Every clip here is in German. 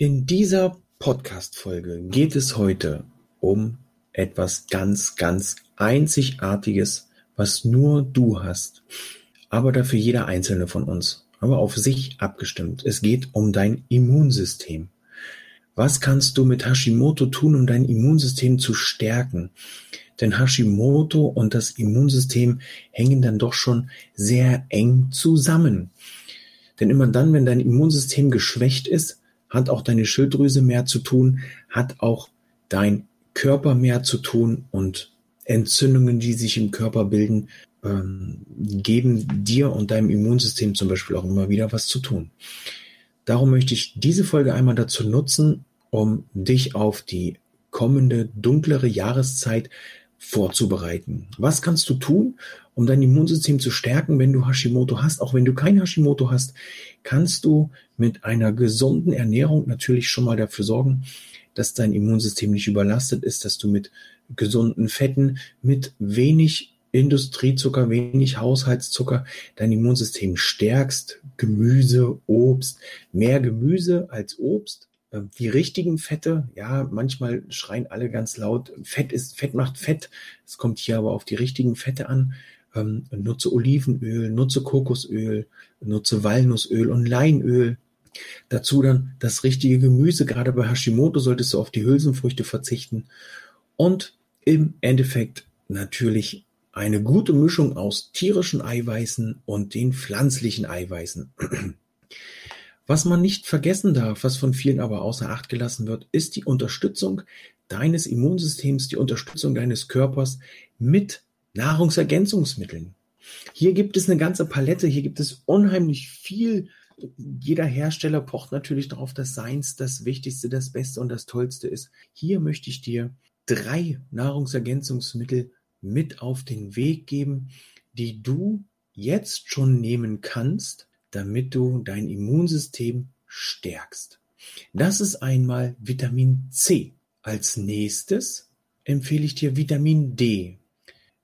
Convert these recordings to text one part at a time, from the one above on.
In dieser Podcast-Folge geht es heute um etwas ganz, ganz Einzigartiges, was nur du hast, aber dafür jeder einzelne von uns, aber auf sich abgestimmt. Es geht um dein Immunsystem. Was kannst du mit Hashimoto tun, um dein Immunsystem zu stärken? Denn Hashimoto und das Immunsystem hängen dann doch schon sehr eng zusammen. Denn immer dann, wenn dein Immunsystem geschwächt ist, hat auch deine Schilddrüse mehr zu tun, hat auch dein Körper mehr zu tun und Entzündungen, die sich im Körper bilden, ähm, geben dir und deinem Immunsystem zum Beispiel auch immer wieder was zu tun. Darum möchte ich diese Folge einmal dazu nutzen, um dich auf die kommende dunklere Jahreszeit vorzubereiten. Was kannst du tun, um dein Immunsystem zu stärken, wenn du Hashimoto hast? Auch wenn du kein Hashimoto hast, kannst du mit einer gesunden Ernährung natürlich schon mal dafür sorgen, dass dein Immunsystem nicht überlastet ist, dass du mit gesunden Fetten, mit wenig Industriezucker, wenig Haushaltszucker dein Immunsystem stärkst. Gemüse, Obst, mehr Gemüse als Obst die richtigen Fette, ja, manchmal schreien alle ganz laut, Fett ist, Fett macht Fett. Es kommt hier aber auf die richtigen Fette an. Ähm, nutze Olivenöl, nutze Kokosöl, nutze Walnussöl und Leinöl. Dazu dann das richtige Gemüse. Gerade bei Hashimoto solltest du auf die Hülsenfrüchte verzichten. Und im Endeffekt natürlich eine gute Mischung aus tierischen Eiweißen und den pflanzlichen Eiweißen. Was man nicht vergessen darf, was von vielen aber außer Acht gelassen wird, ist die Unterstützung deines Immunsystems, die Unterstützung deines Körpers mit Nahrungsergänzungsmitteln. Hier gibt es eine ganze Palette, hier gibt es unheimlich viel. Jeder Hersteller pocht natürlich darauf, dass seins das Wichtigste, das Beste und das Tollste ist. Hier möchte ich dir drei Nahrungsergänzungsmittel mit auf den Weg geben, die du jetzt schon nehmen kannst, damit du dein Immunsystem stärkst. Das ist einmal Vitamin C. Als nächstes empfehle ich dir Vitamin D.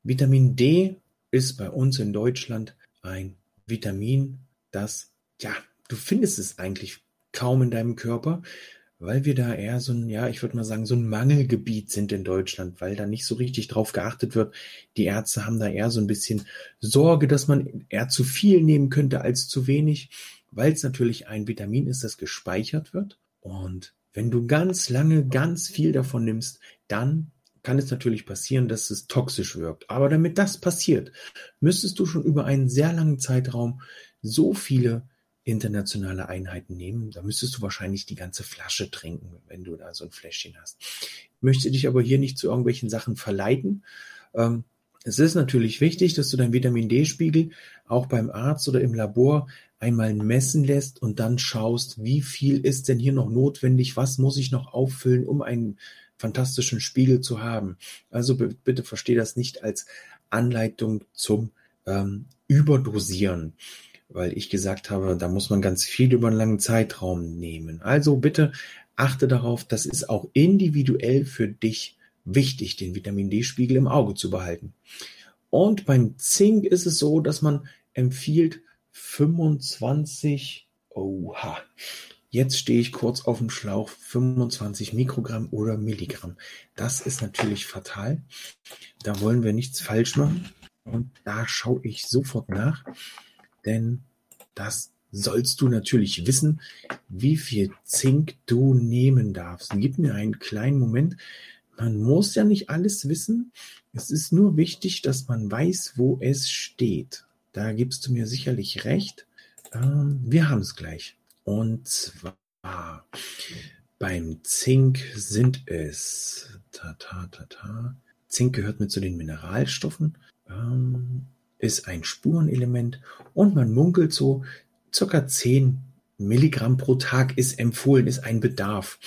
Vitamin D ist bei uns in Deutschland ein Vitamin, das, ja, du findest es eigentlich kaum in deinem Körper weil wir da eher so ein, ja, ich würde mal sagen, so ein Mangelgebiet sind in Deutschland, weil da nicht so richtig drauf geachtet wird. Die Ärzte haben da eher so ein bisschen Sorge, dass man eher zu viel nehmen könnte als zu wenig, weil es natürlich ein Vitamin ist, das gespeichert wird. Und wenn du ganz lange ganz viel davon nimmst, dann kann es natürlich passieren, dass es toxisch wirkt. Aber damit das passiert, müsstest du schon über einen sehr langen Zeitraum so viele internationale Einheiten nehmen. Da müsstest du wahrscheinlich die ganze Flasche trinken, wenn du da so ein Fläschchen hast. Ich möchte dich aber hier nicht zu irgendwelchen Sachen verleiten. Ähm, es ist natürlich wichtig, dass du dein Vitamin D-Spiegel auch beim Arzt oder im Labor einmal messen lässt und dann schaust, wie viel ist denn hier noch notwendig, was muss ich noch auffüllen, um einen fantastischen Spiegel zu haben. Also bitte verstehe das nicht als Anleitung zum ähm, Überdosieren weil ich gesagt habe, da muss man ganz viel über einen langen Zeitraum nehmen. Also bitte achte darauf, das ist auch individuell für dich wichtig, den Vitamin D-Spiegel im Auge zu behalten. Und beim Zink ist es so, dass man empfiehlt 25, oha, jetzt stehe ich kurz auf dem Schlauch, 25 Mikrogramm oder Milligramm. Das ist natürlich fatal. Da wollen wir nichts falsch machen. Und da schaue ich sofort nach. Denn das sollst du natürlich wissen, wie viel Zink du nehmen darfst. Gib mir einen kleinen Moment. Man muss ja nicht alles wissen. Es ist nur wichtig, dass man weiß, wo es steht. Da gibst du mir sicherlich recht. Ähm, wir haben es gleich. Und zwar beim Zink sind es ta ta ta ta. Zink gehört mit zu den Mineralstoffen. Ähm, ist ein Spurenelement und man munkelt so, circa 10 Milligramm pro Tag ist empfohlen, ist ein Bedarf.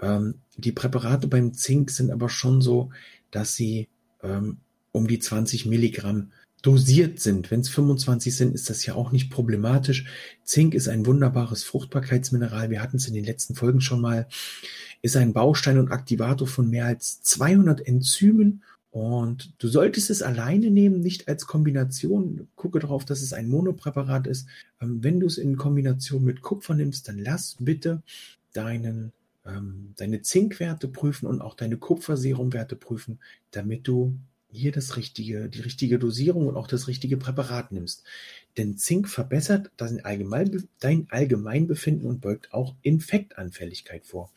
Ähm, die Präparate beim Zink sind aber schon so, dass sie ähm, um die 20 Milligramm dosiert sind. Wenn es 25 sind, ist das ja auch nicht problematisch. Zink ist ein wunderbares Fruchtbarkeitsmineral. Wir hatten es in den letzten Folgen schon mal. Ist ein Baustein und Aktivator von mehr als 200 Enzymen. Und du solltest es alleine nehmen, nicht als Kombination. Gucke darauf, dass es ein Monopräparat ist. Ähm, wenn du es in Kombination mit Kupfer nimmst, dann lass bitte deinen ähm, deine Zinkwerte prüfen und auch deine Kupferserumwerte prüfen, damit du hier das richtige, die richtige Dosierung und auch das richtige Präparat nimmst. Denn Zink verbessert dein, Allgemein, dein Allgemeinbefinden und beugt auch Infektanfälligkeit vor.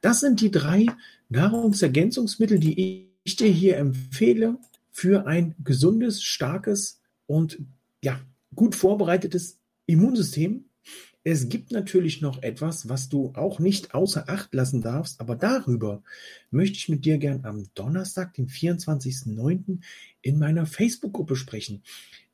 Das sind die drei Nahrungsergänzungsmittel, die ich dir hier empfehle für ein gesundes, starkes und ja, gut vorbereitetes Immunsystem es gibt natürlich noch etwas, was du auch nicht außer Acht lassen darfst, aber darüber möchte ich mit dir gern am Donnerstag, den 24.09. in meiner Facebook-Gruppe sprechen.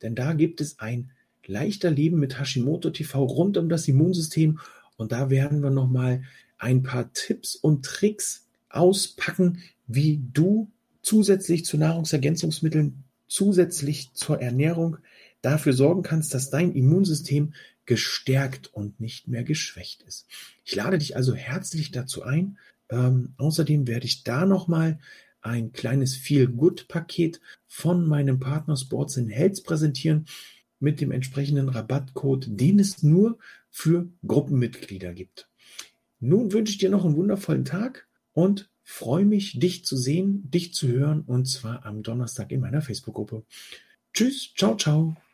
Denn da gibt es ein leichter Leben mit Hashimoto TV rund um das Immunsystem und da werden wir nochmal ein paar Tipps und Tricks auspacken, wie du zusätzlich zu Nahrungsergänzungsmitteln, zusätzlich zur Ernährung dafür sorgen kannst, dass dein Immunsystem gestärkt und nicht mehr geschwächt ist. Ich lade dich also herzlich dazu ein. Ähm, außerdem werde ich da nochmal ein kleines Feel-Good-Paket von meinem Partner Sports in Health präsentieren mit dem entsprechenden Rabattcode, den es nur für Gruppenmitglieder gibt. Nun wünsche ich dir noch einen wundervollen Tag und freue mich, dich zu sehen, dich zu hören und zwar am Donnerstag in meiner Facebook-Gruppe. Tschüss, ciao, ciao.